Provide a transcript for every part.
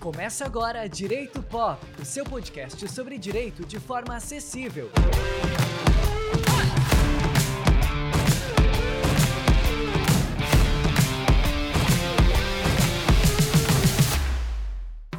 Começa agora Direito Pop, o seu podcast sobre direito de forma acessível.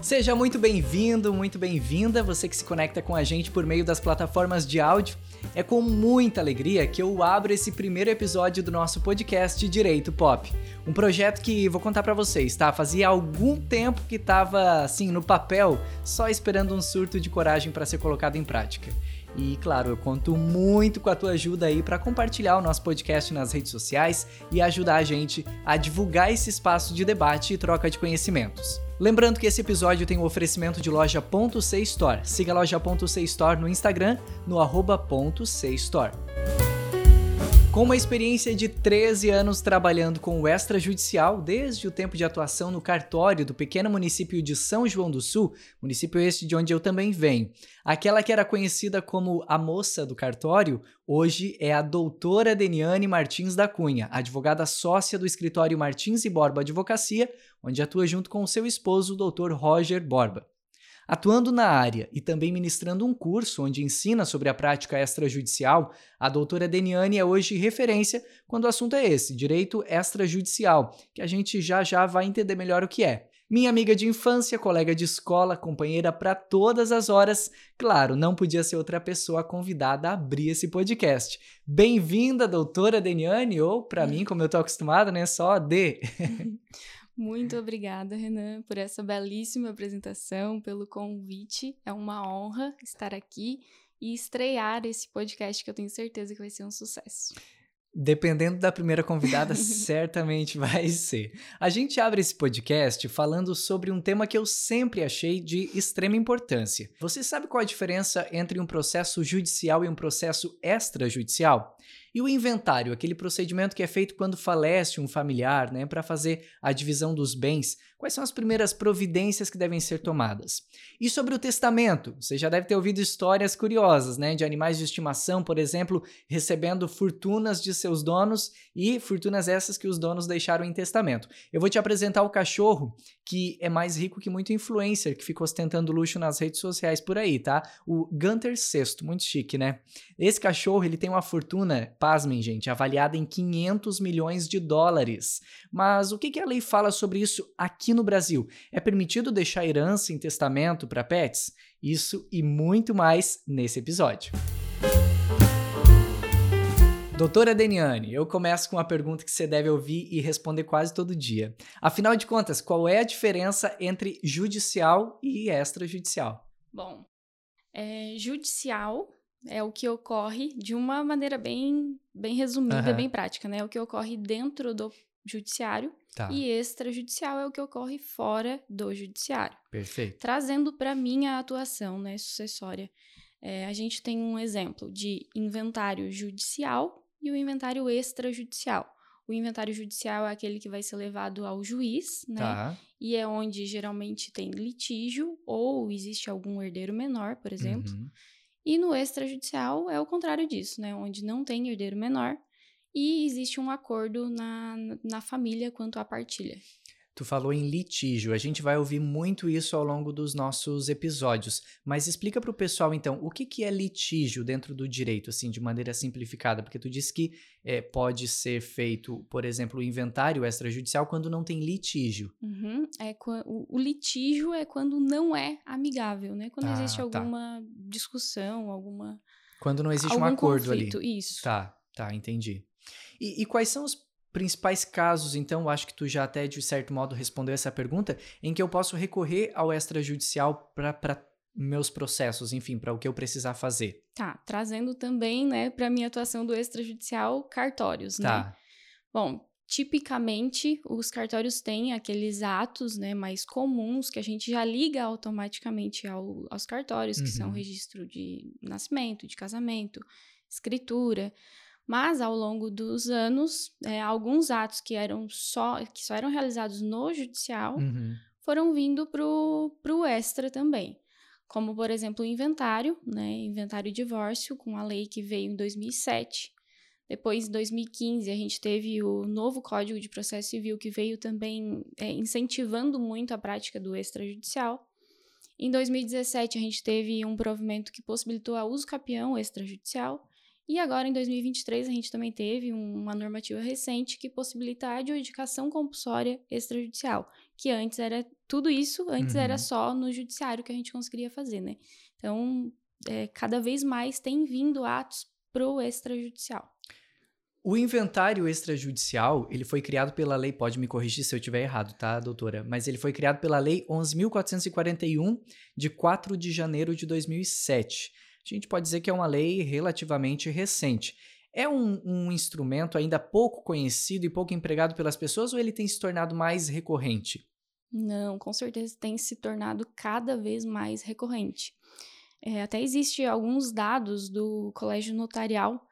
Seja muito bem-vindo, muito bem-vinda, você que se conecta com a gente por meio das plataformas de áudio. É com muita alegria que eu abro esse primeiro episódio do nosso podcast Direito Pop. Um projeto que vou contar para vocês, tá? Fazia algum tempo que tava assim no papel, só esperando um surto de coragem para ser colocado em prática. E claro, eu conto muito com a tua ajuda aí para compartilhar o nosso podcast nas redes sociais e ajudar a gente a divulgar esse espaço de debate e troca de conhecimentos. Lembrando que esse episódio tem o um oferecimento de loja.c Store. Siga a loja.c Store no Instagram, no arroba .c com uma experiência de 13 anos trabalhando com o extrajudicial, desde o tempo de atuação no cartório do pequeno município de São João do Sul, município este de onde eu também venho. Aquela que era conhecida como a moça do cartório, hoje é a doutora Deniane Martins da Cunha, advogada sócia do escritório Martins e Borba Advocacia, onde atua junto com seu esposo, o doutor Roger Borba. Atuando na área e também ministrando um curso onde ensina sobre a prática extrajudicial, a doutora Deniane é hoje referência quando o assunto é esse, direito extrajudicial, que a gente já já vai entender melhor o que é. Minha amiga de infância, colega de escola, companheira para todas as horas. Claro, não podia ser outra pessoa convidada a abrir esse podcast. Bem-vinda, doutora Deniane, ou para mim, como eu estou acostumada, né, só D. Muito obrigada, Renan, por essa belíssima apresentação, pelo convite. É uma honra estar aqui e estrear esse podcast que eu tenho certeza que vai ser um sucesso. Dependendo da primeira convidada, certamente vai ser. A gente abre esse podcast falando sobre um tema que eu sempre achei de extrema importância. Você sabe qual a diferença entre um processo judicial e um processo extrajudicial? E o inventário, aquele procedimento que é feito quando falece um familiar, né, para fazer a divisão dos bens. Quais são as primeiras providências que devem ser tomadas? E sobre o testamento, você já deve ter ouvido histórias curiosas, né, de animais de estimação, por exemplo, recebendo fortunas de seus donos e fortunas essas que os donos deixaram em testamento. Eu vou te apresentar o cachorro que é mais rico que muito influencer que fica ostentando luxo nas redes sociais por aí, tá? O Gunter Sexto, muito chique, né? Esse cachorro, ele tem uma fortuna pasmem, gente, avaliada em 500 milhões de dólares. Mas o que, que a lei fala sobre isso aqui no Brasil? É permitido deixar herança em testamento para pets? Isso e muito mais nesse episódio. Doutora Deniane, eu começo com uma pergunta que você deve ouvir e responder quase todo dia. Afinal de contas, qual é a diferença entre judicial e extrajudicial? Bom, é, judicial é o que ocorre de uma maneira bem, bem resumida, uhum. bem prática, né? O que ocorre dentro do judiciário tá. e extrajudicial é o que ocorre fora do judiciário. Perfeito. Trazendo para mim a atuação, né, sucessória. É, a gente tem um exemplo de inventário judicial e o inventário extrajudicial. O inventário judicial é aquele que vai ser levado ao juiz, né? Tá. E é onde geralmente tem litígio ou existe algum herdeiro menor, por exemplo. Uhum. E no extrajudicial é o contrário disso, né? Onde não tem herdeiro menor e existe um acordo na, na família quanto à partilha. Tu falou em litígio, a gente vai ouvir muito isso ao longo dos nossos episódios, mas explica para o pessoal então o que, que é litígio dentro do direito, assim, de maneira simplificada, porque tu disse que é, pode ser feito, por exemplo, o inventário extrajudicial quando não tem litígio. Uhum. É, o, litígio é quando não é amigável, né? Quando ah, existe tá. alguma tá. discussão, alguma. Quando não existe um acordo conflito, ali. Isso. Tá, tá, entendi. E, e quais são os principais casos, então, acho que tu já até de certo modo respondeu essa pergunta, em que eu posso recorrer ao extrajudicial para meus processos, enfim, para o que eu precisar fazer. Tá, trazendo também, né, para minha atuação do extrajudicial, cartórios, tá. né? Bom, tipicamente os cartórios têm aqueles atos, né, mais comuns que a gente já liga automaticamente ao, aos cartórios, que uhum. são registro de nascimento, de casamento, escritura. Mas ao longo dos anos, é, alguns atos que eram só que só eram realizados no judicial uhum. foram vindo para o extra também. Como, por exemplo, o inventário, né? Inventário e divórcio, com a lei que veio em 2007. Depois, em 2015, a gente teve o novo Código de Processo Civil, que veio também é, incentivando muito a prática do extrajudicial. Em 2017, a gente teve um provimento que possibilitou a uso capião extrajudicial. E agora, em 2023, a gente também teve uma normativa recente que possibilita a adjudicação compulsória extrajudicial, que antes era tudo isso, antes uhum. era só no judiciário que a gente conseguiria fazer, né? Então, é, cada vez mais tem vindo atos pro extrajudicial. O inventário extrajudicial, ele foi criado pela lei, pode me corrigir se eu estiver errado, tá, doutora? Mas ele foi criado pela lei 11.441, de 4 de janeiro de 2007. A gente pode dizer que é uma lei relativamente recente. É um, um instrumento ainda pouco conhecido e pouco empregado pelas pessoas ou ele tem se tornado mais recorrente? Não, com certeza tem se tornado cada vez mais recorrente. É, até existe alguns dados do Colégio Notarial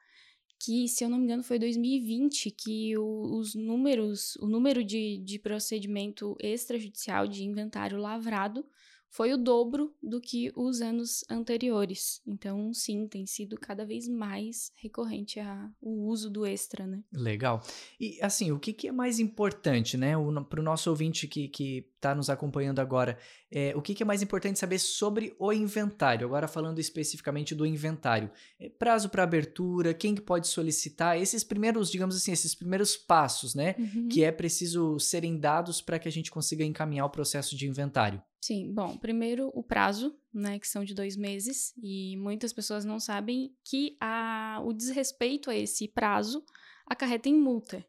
que, se eu não me engano, foi 2020 que o, os números, o número de, de procedimento extrajudicial de inventário lavrado foi o dobro do que os anos anteriores. Então, sim, tem sido cada vez mais recorrente a, o uso do extra, né? Legal. E, assim, o que, que é mais importante, né, para o nosso ouvinte que, que está nos acompanhando agora, é, o que, que, é mais importante saber sobre o inventário? Agora falando especificamente do inventário. É, prazo para abertura, quem que pode solicitar, esses primeiros, digamos assim, esses primeiros passos, né? Uhum. Que é preciso serem dados para que a gente consiga encaminhar o processo de inventário. Sim, bom, primeiro o prazo, né, que são de dois meses, e muitas pessoas não sabem que a, o desrespeito a esse prazo acarreta em multa.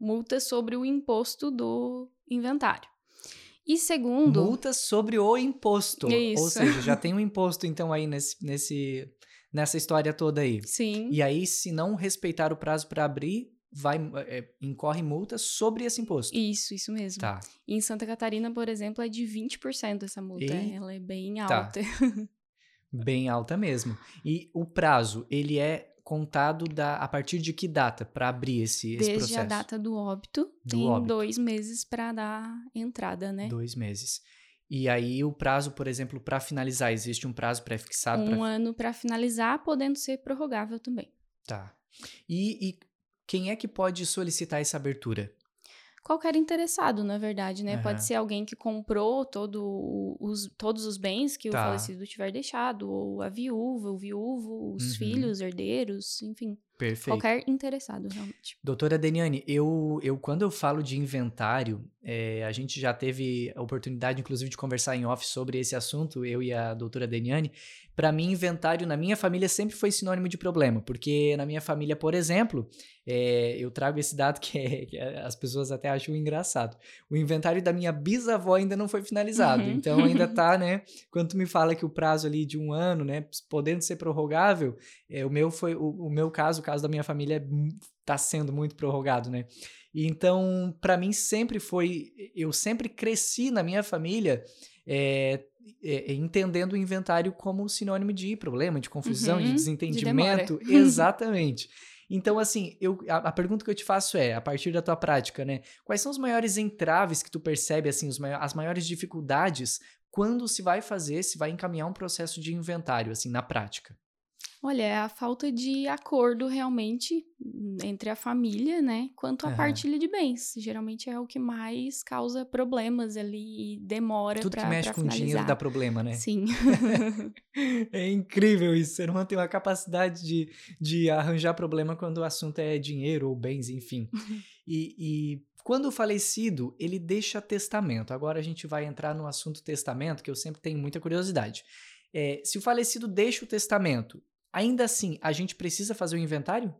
Multa sobre o imposto do inventário. E segundo. Multa sobre o imposto. Isso. Ou seja, já tem um imposto, então, aí nesse, nesse, nessa história toda aí. Sim. E aí, se não respeitar o prazo para abrir, vai é, incorre multa sobre esse imposto. Isso, isso mesmo. Tá. E em Santa Catarina, por exemplo, é de 20% essa multa. E... Ela é bem tá. alta. Tá. bem alta mesmo. E o prazo, ele é contado da, a partir de que data para abrir esse, esse Desde processo? Desde a data do óbito, do tem óbito. dois meses para dar entrada, né? Dois meses. E aí o prazo, por exemplo, para finalizar, existe um prazo pré-fixado? Um pra... ano para finalizar, podendo ser prorrogável também. Tá. E, e quem é que pode solicitar essa abertura? qualquer interessado, na verdade, né? Uhum. Pode ser alguém que comprou todo os, todos os bens que tá. o falecido tiver deixado, ou a viúva, o viúvo, os uhum. filhos, herdeiros, enfim. Perfeito. Qualquer interessado, realmente. Doutora Deniane, eu, eu quando eu falo de inventário, é, a gente já teve a oportunidade, inclusive, de conversar em off sobre esse assunto, eu e a doutora Deniane. Para mim, inventário na minha família sempre foi sinônimo de problema, porque na minha família, por exemplo, é, eu trago esse dado que, é, que, as pessoas até acham engraçado. O inventário da minha bisavó ainda não foi finalizado, uhum. então ainda tá, né? Quando tu me fala que o prazo ali de um ano, né, podendo ser prorrogável, é, o meu foi o, o meu caso, o caso da minha família está sendo muito prorrogado, né? E então, para mim sempre foi, eu sempre cresci na minha família é, é, entendendo o inventário como sinônimo de problema, de confusão, uhum, de desentendimento, de exatamente. Então, assim, eu, a, a, pergunta que eu te faço é, a partir da tua prática, né? Quais são os maiores entraves que tu percebe, assim, os as maiores dificuldades quando se vai fazer, se vai encaminhar um processo de inventário, assim, na prática? Olha, é a falta de acordo realmente entre a família, né? Quanto à uhum. partilha de bens. Geralmente é o que mais causa problemas ali e demora Tudo pra, que mexe com finalizar. dinheiro dá problema, né? Sim. é incrível isso. Você não tem uma capacidade de, de arranjar problema quando o assunto é dinheiro ou bens, enfim. e, e quando o falecido, ele deixa testamento. Agora a gente vai entrar no assunto testamento, que eu sempre tenho muita curiosidade. É, se o falecido deixa o testamento, Ainda assim, a gente precisa fazer o inventário?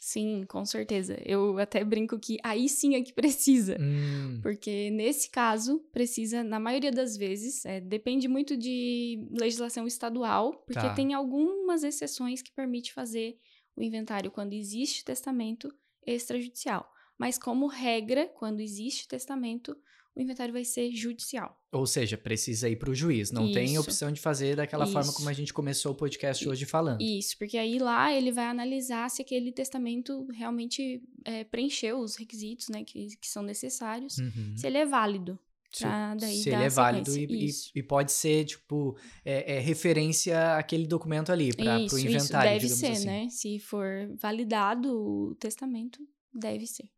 Sim, com certeza. Eu até brinco que aí sim é que precisa. Hum. Porque nesse caso, precisa, na maioria das vezes, é, depende muito de legislação estadual, porque tá. tem algumas exceções que permite fazer o inventário quando existe testamento extrajudicial. Mas, como regra, quando existe testamento, o inventário vai ser judicial. Ou seja, precisa ir para o juiz. Não Isso. tem opção de fazer daquela Isso. forma como a gente começou o podcast hoje falando. Isso, porque aí lá ele vai analisar se aquele testamento realmente é, preencheu os requisitos né, que, que são necessários, uhum. se ele é válido. Daí se ele é válido e, e, e, pode ser, tipo, é, é, referência àquele documento ali, para o inventário, isso, deve ser, assim. né? Se for validado o testamento, deve ser.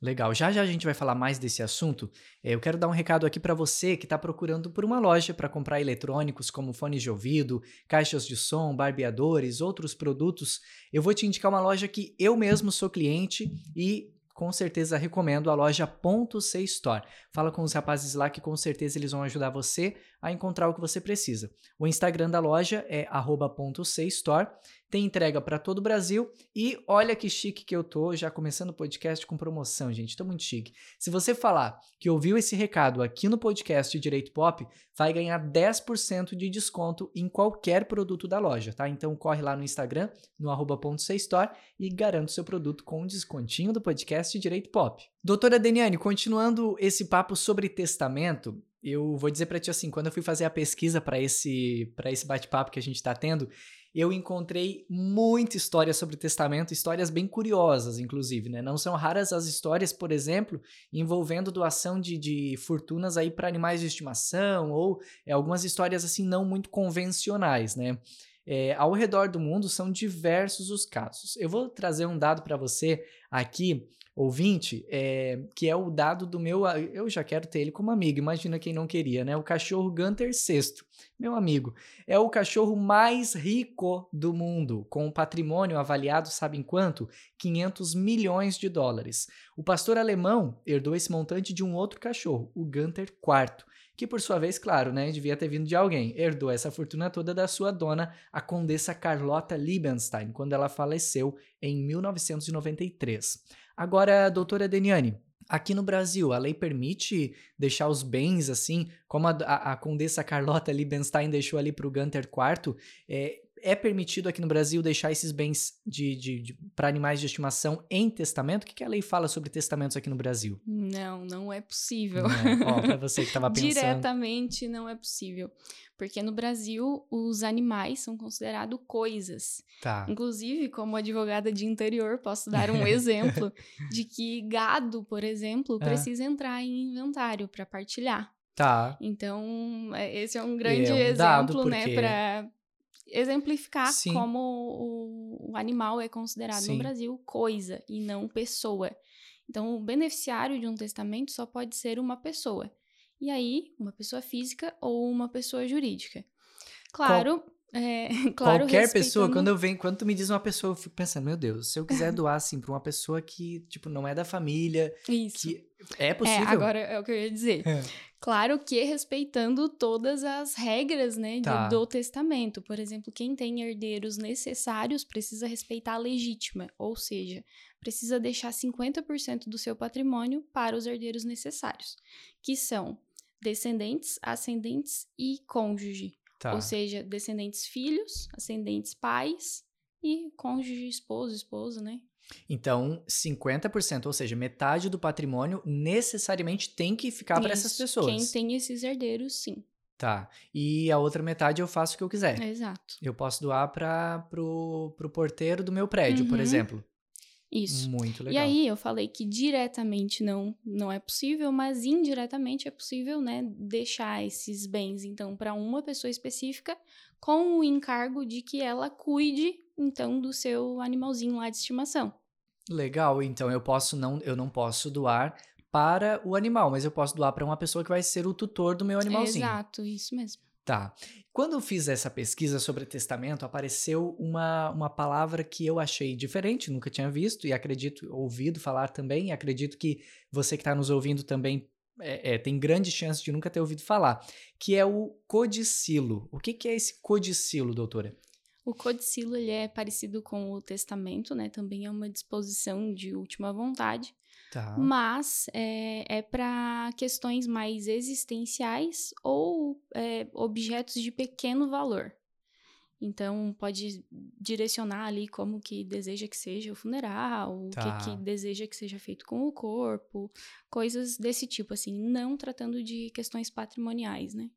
Legal. Já já a gente vai falar mais desse assunto. É, eu quero dar um recado aqui para você que está procurando por uma loja para comprar eletrônicos como fones de ouvido, caixas de som, barbeadores, outros produtos. Eu vou te indicar uma loja que eu mesmo sou cliente e com certeza recomendo a loja Ponto C Store. Fala com os rapazes lá que com certeza eles vão ajudar você a encontrar o que você precisa. O Instagram da loja é @.cstore tem entrega para todo o Brasil e olha que chique que eu tô, já começando o podcast com promoção, gente, tô muito chique. Se você falar que ouviu esse recado aqui no podcast Direito Pop, vai ganhar 10% de desconto em qualquer produto da loja, tá? Então corre lá no Instagram, no @.cstore e garanta o seu produto com um descontinho do podcast Direito Pop. Doutora Deniane, continuando esse papo sobre testamento, eu vou dizer para ti assim, quando eu fui fazer a pesquisa para esse para esse bate-papo que a gente está tendo, eu encontrei muita história sobre testamento, histórias bem curiosas, inclusive, né? Não são raras as histórias, por exemplo, envolvendo doação de, de fortunas aí para animais de estimação ou é, algumas histórias assim não muito convencionais, né? É, ao redor do mundo são diversos os casos. Eu vou trazer um dado para você aqui ouvinte, é, que é o dado do meu. Eu já quero ter ele como amigo, imagina quem não queria, né? O cachorro Gunter VI, meu amigo. É o cachorro mais rico do mundo, com um patrimônio avaliado, sabe em quanto? 500 milhões de dólares. O pastor alemão herdou esse montante de um outro cachorro, o Gunter IV que por sua vez, claro, né, devia ter vindo de alguém. Herdou essa fortuna toda da sua dona, a condessa Carlota Liebenstein, quando ela faleceu em 1993. Agora, doutora Deniane, Aqui no Brasil, a lei permite deixar os bens assim, como a, a, a Condessa Carlota Liebenstein deixou ali para o Gunter IV, é, é permitido aqui no Brasil deixar esses bens de, de, de para animais de estimação em testamento? O que, que, a lei fala sobre testamentos aqui no Brasil? Não, não é possível. Ó, para você que estava pensando. Diretamente não é possível. Porque no Brasil, os animais são considerados coisas. Tá. Inclusive, como advogada de interior, posso dar um exemplo de que gado, por exemplo, é. precisa entrar em inventário para partilhar. Tá. Então, é, esse é um grande é um exemplo, né, porque... né, para exemplificar Sim. como o, o, animal é considerado Sim. no Brasil coisa e não pessoa. Então, o beneficiário de um testamento só pode ser uma pessoa. E aí, uma pessoa física ou uma pessoa jurídica. Claro, Qual... É, claro, Qualquer respeitando... pessoa, quando eu venho, quando tu me diz uma pessoa, eu fico pensando, meu Deus, se eu quiser doar assim para uma pessoa que, tipo, não é da família, Isso. que é possível. É, agora é o que eu ia dizer. É. Claro que respeitando todas as regras, né, tá. do, do testamento. Por exemplo, quem tem herdeiros necessários precisa respeitar a legítima, ou seja, precisa deixar 50% do seu patrimônio para os herdeiros necessários, que são descendentes, ascendentes e cônjuge. Tá. Ou seja, descendentes filhos, ascendentes pais e cônjuge, esposo, esposa, né? Então, 50%, ou seja, metade do patrimônio necessariamente tem que ficar para essas pessoas. Quem tem esses herdeiros, sim. Tá. E a outra metade eu faço o que eu quiser. Exato. Eu posso doar para pro, pro porteiro do meu prédio, uhum. por exemplo. Isso. Muito legal. E aí eu falei que diretamente não não é possível, mas indiretamente é possível, né, deixar esses bens então para uma pessoa específica com o encargo de que ela cuide então do seu animalzinho lá de estimação. Legal, então eu posso não eu não posso doar para o animal, mas eu posso doar para uma pessoa que vai ser o tutor do meu animalzinho. Exato, isso mesmo. Tá. Quando eu fiz essa pesquisa sobre testamento, apareceu uma, uma palavra que eu achei diferente, nunca tinha visto e acredito, ouvido falar também, e acredito que você que está nos ouvindo também é, é, tem grande chance de nunca ter ouvido falar, que é o codicilo. O que, que é esse codicilo, doutora? O codicilo ele é parecido com o testamento, né? Também é uma disposição de última vontade. Tá. Mas é, é para questões mais existenciais ou é, objetos de pequeno valor. Então, pode direcionar ali como que deseja que seja o funeral, tá. o que, que tá. deseja que seja feito com o corpo, coisas desse tipo, assim, não tratando de questões patrimoniais, né?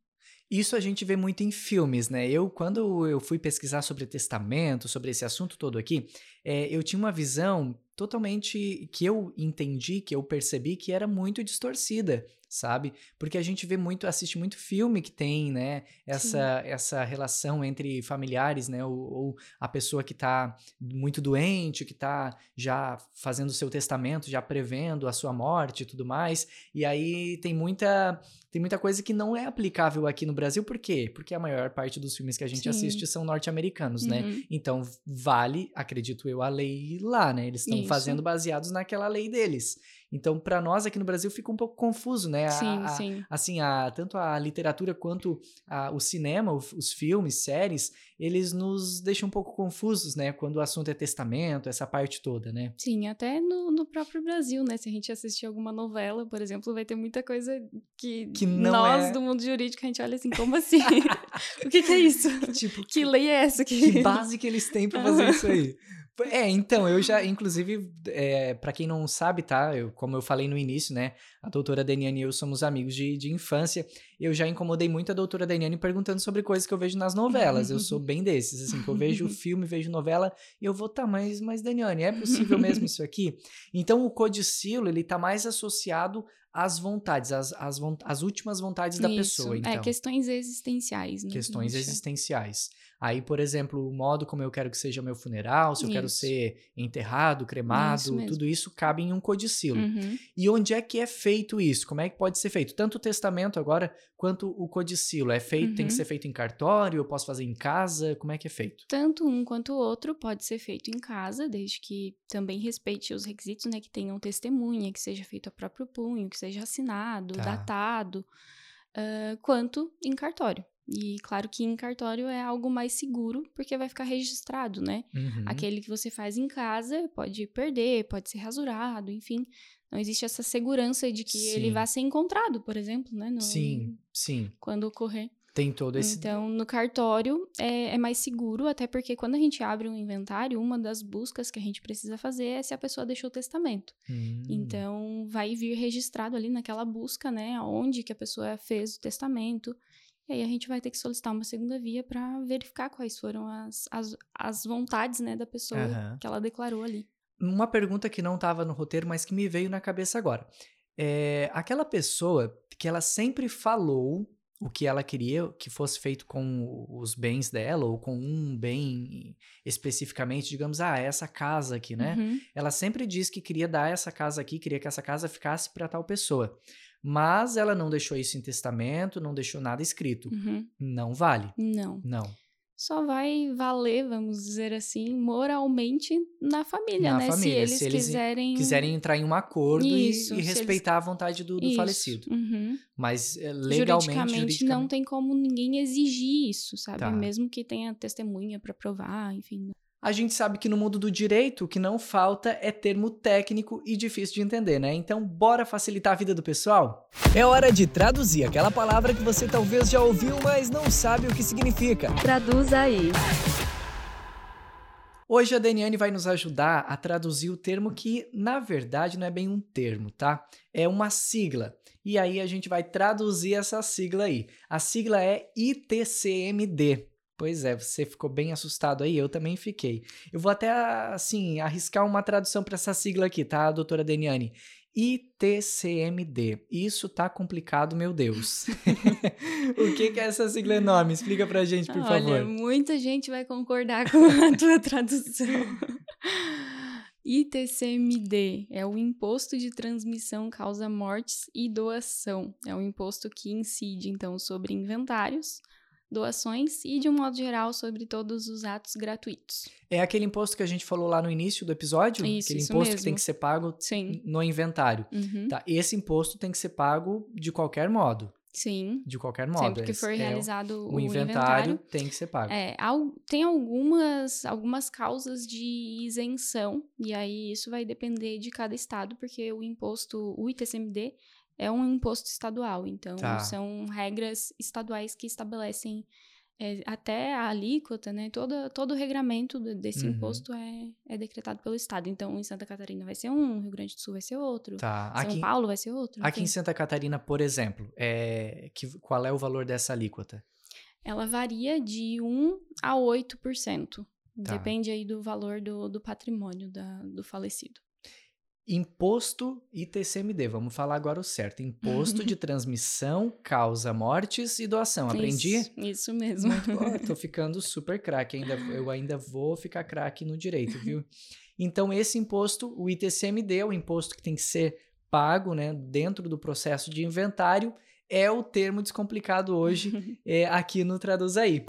Isso a gente vê muito em filmes, né? Eu, quando eu fui pesquisar sobre testamento, sobre esse assunto todo aqui, é, eu tinha uma visão totalmente que eu entendi, que eu percebi que era muito distorcida sabe? Porque a gente vê muito, assiste muito filme que tem, né, essa, essa relação entre familiares, né, ou, ou, a pessoa que tá muito doente, que tá já fazendo o seu testamento, já prevendo a sua morte e tudo mais, e aí tem muita tem muita coisa que não é aplicável aqui no Brasil, por quê? Porque a maior parte dos filmes que a gente Sim. assiste são norte-americanos, né? uhum. né? Então, vale, acredito eu, a lei lá, né? Eles estão fazendo baseados naquela lei deles. Então, para nós aqui no Brasil fica um pouco confuso, né? Sim, a, sim. Assim, a, tanto a literatura quanto a, o cinema, os filmes, séries, eles nos deixam um pouco confusos, né? Quando o assunto é testamento, essa parte toda, né? Sim, até no, no próprio Brasil, né? Se a gente assistir alguma novela, por exemplo, vai ter muita coisa que, que nós é... do mundo jurídico a gente olha assim, como assim? o que, que, é isso? Tipo, que lei é essa? Que, que base que eles têm para fazer isso aí? É, então, eu já, inclusive, é, para quem não sabe, tá? Eu, como eu falei no início, né? A doutora Daniane e eu somos amigos de, de infância. Eu já incomodei muito a doutora Daniane perguntando sobre coisas que eu vejo nas novelas. Eu sou bem desses, assim, que eu vejo filme, vejo novela, e eu vou, tá, mas, mas Daniane, é possível mesmo isso aqui? Então, o codicilo, ele tá mais associado às vontades, às, últimas vontades isso, da pessoa. É, então. É, questões existenciais. Né? Questões existenciais. Aí, por exemplo, o modo como eu quero que seja meu funeral, se eu isso. quero ser enterrado, cremado, isso tudo isso cabe em um codicilo. Uhum. E onde é que é feito isso? Como é que pode ser feito? Tanto o testamento agora quanto o codicilo. É feito, uhum. tem que uhum. ser feito em cartório, eu posso fazer em casa? Como é que é feito? Tanto um quanto o outro pode ser feito em casa, desde que também respeite os requisitos, né? Que tenham testemunha, que seja feito a próprio punho, que seja assinado, tá. datado, uh, quanto em cartório. E claro que em cartório é algo mais seguro, porque vai ficar registrado, né? Uhum. Aquele que você faz em casa pode perder, pode ser rasurado, enfim. Não existe essa segurança de que sim. ele vá ser encontrado, por exemplo, né? No, sim, sim. Quando ocorrer. Tem todo esse. Então, no cartório é, é, mais seguro, até porque quando a gente abre um inventário, uma das buscas que a gente precisa fazer é se a pessoa deixou o testamento. Hum. Então, vai vir registrado ali naquela busca, né? Onde que a pessoa fez o testamento. E aí a gente vai ter que solicitar uma segunda via para verificar quais foram as, as, as vontades né, da pessoa uhum. que ela declarou ali. Uma pergunta que não estava no roteiro, mas que me veio na cabeça agora. É, aquela pessoa que ela sempre falou o que ela queria que fosse feito com os bens dela, ou com um bem especificamente, digamos, ah, essa casa aqui, né? Uhum. Ela sempre diz que queria dar essa casa aqui, queria que essa casa ficasse para tal pessoa. Mas ela não deixou isso em testamento, não deixou nada escrito. Uhum. Não vale. Não. Não. Só vai valer, vamos dizer assim, moralmente na família, na né? Família. Se, eles se eles quiserem. Quiserem entrar em um acordo isso, e, e respeitar eles... a vontade do, do falecido. Uhum. Mas eh, legalmente. Juridicamente, juridicamente, não tem como ninguém exigir isso, sabe? Tá. Mesmo que tenha testemunha para provar, enfim a gente sabe que no mundo do direito o que não falta é termo técnico e difícil de entender, né? Então, bora facilitar a vida do pessoal? É hora de traduzir aquela palavra que você talvez já ouviu, mas não sabe o que significa. Traduz aí. Hoje a Daniane vai nos ajudar a traduzir o termo que, na verdade, não é bem um termo, tá? É uma sigla. E aí a gente vai traduzir essa sigla aí. A sigla é ITCMD. Pois é, você ficou bem assustado aí, eu também fiquei. Eu vou até, assim, arriscar uma tradução para essa sigla aqui, tá, doutora Deniane? ITCMD. Isso tá complicado, meu Deus. o que, que é essa sigla enorme? Explica pra gente, por Olha, favor. Muita gente vai concordar com a tua tradução. ITCMD é o Imposto de Transmissão Causa Mortes e Doação. É um imposto que incide, então, sobre inventários, doações e, de um modo geral, sobre todos os atos gratuitos. É aquele imposto que a gente falou lá no início do episódio? Isso, aquele isso imposto mesmo. que tem que ser pago Sim. no inventário. Uhum. Tá, esse imposto tem que ser pago de qualquer modo. Sim. De qualquer modo. Sempre que for é, realizado o, o inventário, inventário, tem que ser pago. É, tem algumas, algumas causas de isenção, e aí isso vai depender de cada estado, porque o imposto, o ITCMD, é um imposto estadual, então tá. são regras estaduais que estabelecem é, até a alíquota, né? Todo, todo o regramento desse uhum. imposto é, é decretado pelo Estado. Então, em Santa Catarina vai ser um, Rio Grande do Sul vai ser outro, tá. São aqui, Paulo vai ser outro. Aqui em Santa Catarina, por exemplo, é, que, qual é o valor dessa alíquota? Ela varia de 1 a 8%. Tá. Depende aí do valor do, do patrimônio da, do falecido. Imposto ITCMD, vamos falar agora o certo. Imposto de transmissão, causa mortes e doação. Aprendi? Isso, isso mesmo. Muito bom, tô ficando super craque. Ainda, eu ainda vou ficar craque no direito, viu? Então, esse imposto, o ITCMD, é o imposto que tem que ser pago né, dentro do processo de inventário, é o termo descomplicado hoje é, aqui no Traduz Aí.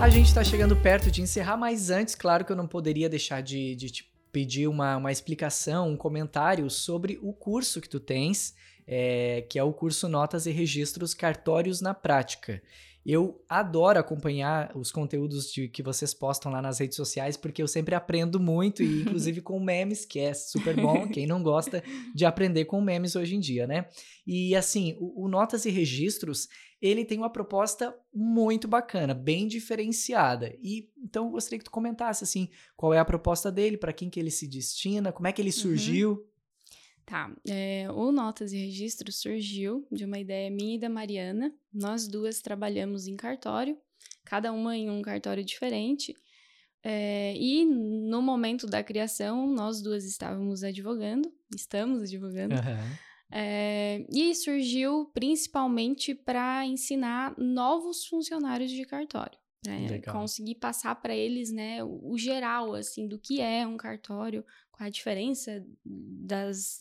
A gente está chegando perto de encerrar, mas antes, claro que eu não poderia deixar de, de te pedir uma, uma explicação, um comentário sobre o curso que tu tens, é, que é o curso Notas e Registros Cartórios na Prática. Eu adoro acompanhar os conteúdos de, que vocês postam lá nas redes sociais, porque eu sempre aprendo muito, e inclusive com memes, que é super bom. Quem não gosta de aprender com memes hoje em dia, né? E assim, o, o Notas e Registros, ele tem uma proposta muito bacana, bem diferenciada. E então eu gostaria que tu comentasse assim, qual é a proposta dele, para quem que ele se destina, como é que ele uhum. surgiu. Uhum. Tá, é, o Notas e Registros surgiu de uma ideia minha e da Mariana. Nós duas trabalhamos em cartório, cada uma em um cartório diferente. É, e no momento da criação, nós duas estávamos advogando, estamos advogando. Uhum. É, e surgiu principalmente para ensinar novos funcionários de cartório. Né? Conseguir passar para eles né, o, o geral assim do que é um cartório, a diferença das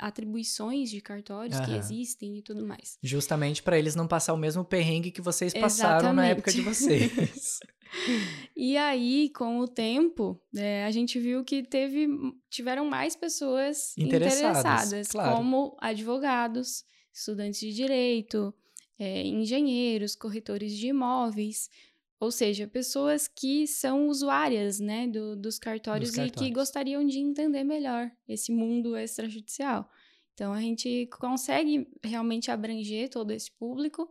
atribuições de cartórios uhum. que existem e tudo mais. Justamente para eles não passar o mesmo perrengue que vocês passaram Exatamente. na época de vocês. e aí, com o tempo, é, a gente viu que teve, tiveram mais pessoas interessadas, interessadas claro. como advogados, estudantes de direito, é, engenheiros, corretores de imóveis, ou seja, pessoas que são usuárias né, do, dos, cartórios dos, cartórios e que gostariam de entender melhor esse mundo extrajudicial. Então, a gente consegue realmente abranger todo esse público,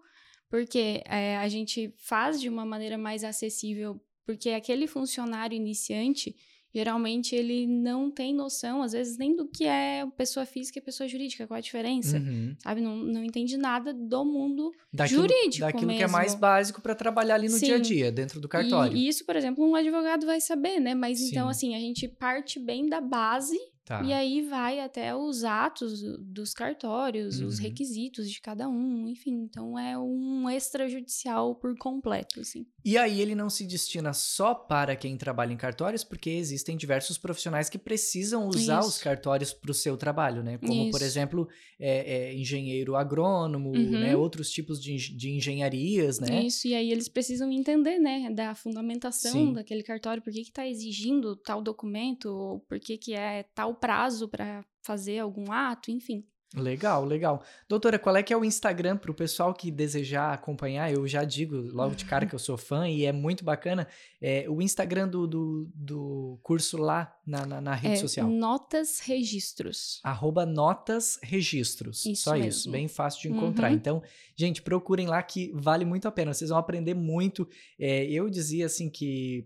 porque é, a gente faz de uma maneira mais acessível, porque aquele funcionário iniciante geralmente ele não tem noção, às vezes, nem do que é pessoa física e pessoa jurídica, qual a diferença, uhum. sabe? Não, não entende nada do mundo daquilo, jurídico Daquilo mesmo. que é mais básico para trabalhar ali no Sim. dia a dia, dentro do cartório. E, e, isso, por exemplo, um advogado vai saber, né? Mas então, Sim. então, assim, a gente parte bem da base Tá. E aí vai até os atos dos cartórios, uhum. os requisitos de cada um, enfim. Então é um extrajudicial por completo, assim. E aí ele não se destina só para quem trabalha em cartórios, porque existem diversos profissionais que precisam usar Isso. os cartórios para o seu trabalho, né? Como, Isso. por exemplo, é, é, engenheiro agrônomo, né? uhum. né? Outros tipos de, de engenharias, né? Isso, e aí eles precisam entender, né? Da fundamentação Sim. daquele cartório, por que está exigindo tal documento, ou por que, que é tal prazo para fazer algum ato, enfim. Legal, legal. Doutora, qual é que é o Instagram para o pessoal que desejar acompanhar? Eu já digo logo de cara que eu sou fã e é muito bacana. É, o Instagram do, do, do curso lá na, na, na rede é, social. Notas Registros. Arroba Notas Registros. Isso Só mesmo. isso, bem fácil de encontrar. Uhum. Então, gente, procurem lá que vale muito a pena. Vocês vão aprender muito. É, eu dizia assim que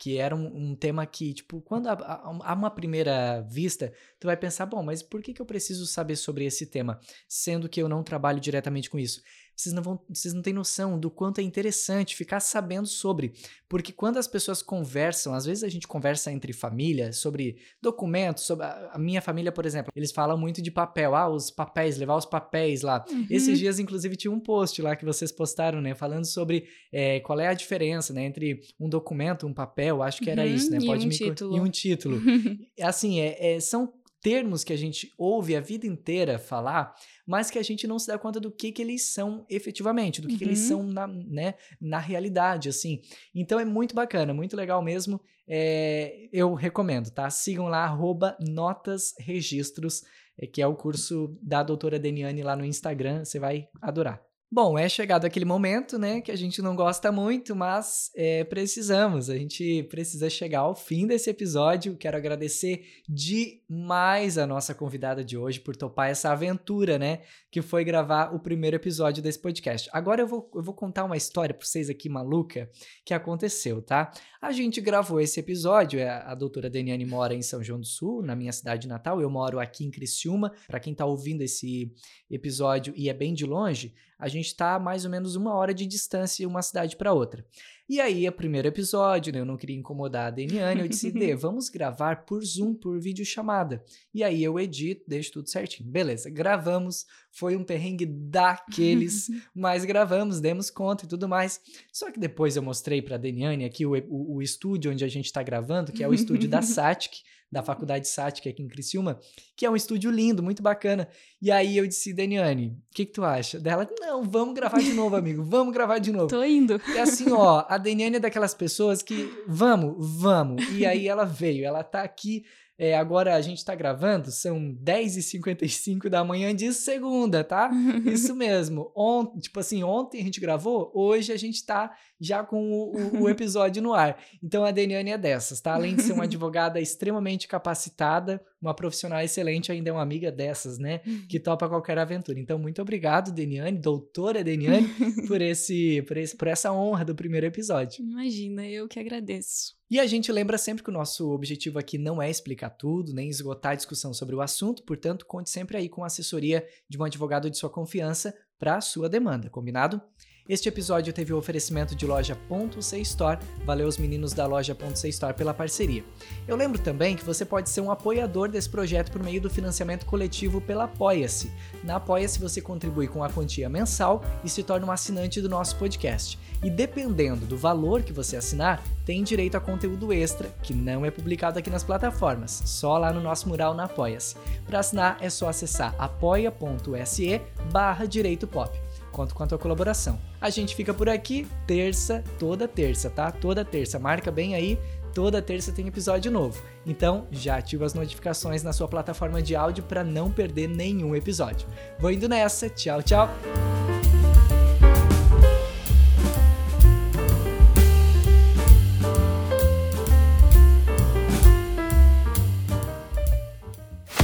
que era um, um, tema que, tipo, quando há uma primeira vista, tu vai pensar, bom, mas por que, que eu preciso saber sobre esse tema, sendo que eu não trabalho diretamente com isso? Vocês não, vão, vocês não têm noção do quanto é interessante ficar sabendo sobre. Porque quando as pessoas conversam, às vezes a gente conversa entre família sobre documentos, sobre a, a minha família, por exemplo, eles falam muito de papel, ah, os papéis, levar os papéis lá. Uhum. Esses dias, inclusive, tinha um post lá que vocês postaram, né, falando sobre é, qual é a diferença, né, entre um documento, um papel, acho que era uhum, isso, né? Pode e um me título. E um título. assim, é, é, são termos que a gente ouve a vida inteira falar, mas que a gente não se dá conta do que, que eles são efetivamente, do que, uhum. que eles uhum. são na, né, na realidade, assim. Então é muito bacana, muito legal mesmo. É, eu recomendo, tá? Sigam lá, arroba Notas Registros, é, que é o curso da doutora Deniane lá no Instagram, você vai adorar. Bom, é chegado aquele momento, né, que a gente não gosta muito, mas é, precisamos. A gente precisa chegar ao fim desse episódio. Quero agradecer demais a nossa convidada de hoje por topar essa aventura, né, que foi gravar o primeiro episódio desse podcast. Agora eu vou, eu vou contar uma história para vocês aqui maluca que aconteceu, tá? A gente gravou esse episódio. É, a doutora Deniane mora em São João do Sul, na minha cidade natal. Eu moro aqui em Criciúma. Para quem está ouvindo esse episódio e é bem de longe a gente está mais ou menos uma hora de distância uma cidade para outra. E aí, é o primeiro episódio, né? Eu não queria incomodar a Deniane, eu disse, Dê, vamos gravar por Zoom, por videochamada. E aí eu edito, deixo tudo certinho. Beleza, gravamos, foi um perrengue daqueles, mas gravamos, demos conta e tudo mais. Só que depois eu mostrei pra Deniane aqui o, o, o estúdio onde a gente tá gravando, que é o estúdio da Satic, da Faculdade Satic aqui em Criciúma, que é um estúdio lindo, muito bacana. E aí eu disse, Daniane, o que, que tu acha? Dela, não, vamos gravar de novo, amigo, vamos gravar de novo. Tô indo. E assim, ó, a Daniane é daquelas pessoas que, vamos, vamos. E aí ela veio, ela tá aqui é, agora a gente está gravando, são 10h55 da manhã de segunda, tá? Isso mesmo. Ont tipo assim, ontem a gente gravou, hoje a gente está já com o, o, o, episódio no ar. Então a Deniane é dessas, tá? Além de ser uma advogada extremamente capacitada, uma profissional excelente, ainda é uma amiga dessas, né? Que topa qualquer aventura. Então, muito obrigado, Deniane, doutora Deniane, por, esse, por, esse, por essa honra do primeiro episódio. Imagina, eu que agradeço. E a gente lembra sempre que o nosso objetivo aqui não é explicar tudo, nem esgotar a discussão sobre o assunto, portanto, conte sempre aí com a assessoria de um advogado de sua confiança para a sua demanda, combinado? Este episódio teve o oferecimento de loja Ponto C Store. Valeu os meninos da loja Ponto C Store pela parceria. Eu lembro também que você pode ser um apoiador desse projeto por meio do financiamento coletivo pela Apoia-se. Na Apoia-se você contribui com a quantia mensal e se torna um assinante do nosso podcast. E dependendo do valor que você assinar, tem direito a conteúdo extra que não é publicado aqui nas plataformas, só lá no nosso mural na Apoia-se. Para assinar é só acessar apoia.se barra direito pop. Conto com a tua colaboração. A gente fica por aqui terça, toda terça, tá? Toda terça. Marca bem aí, toda terça tem episódio novo. Então, já ativa as notificações na sua plataforma de áudio para não perder nenhum episódio. Vou indo nessa. Tchau, tchau.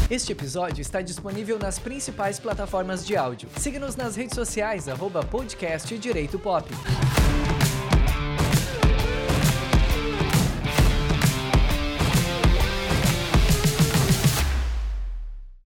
Este episódio está disponível nas principais plataformas de áudio. Siga-nos nas redes sociais, arroba podcast Direito Pop.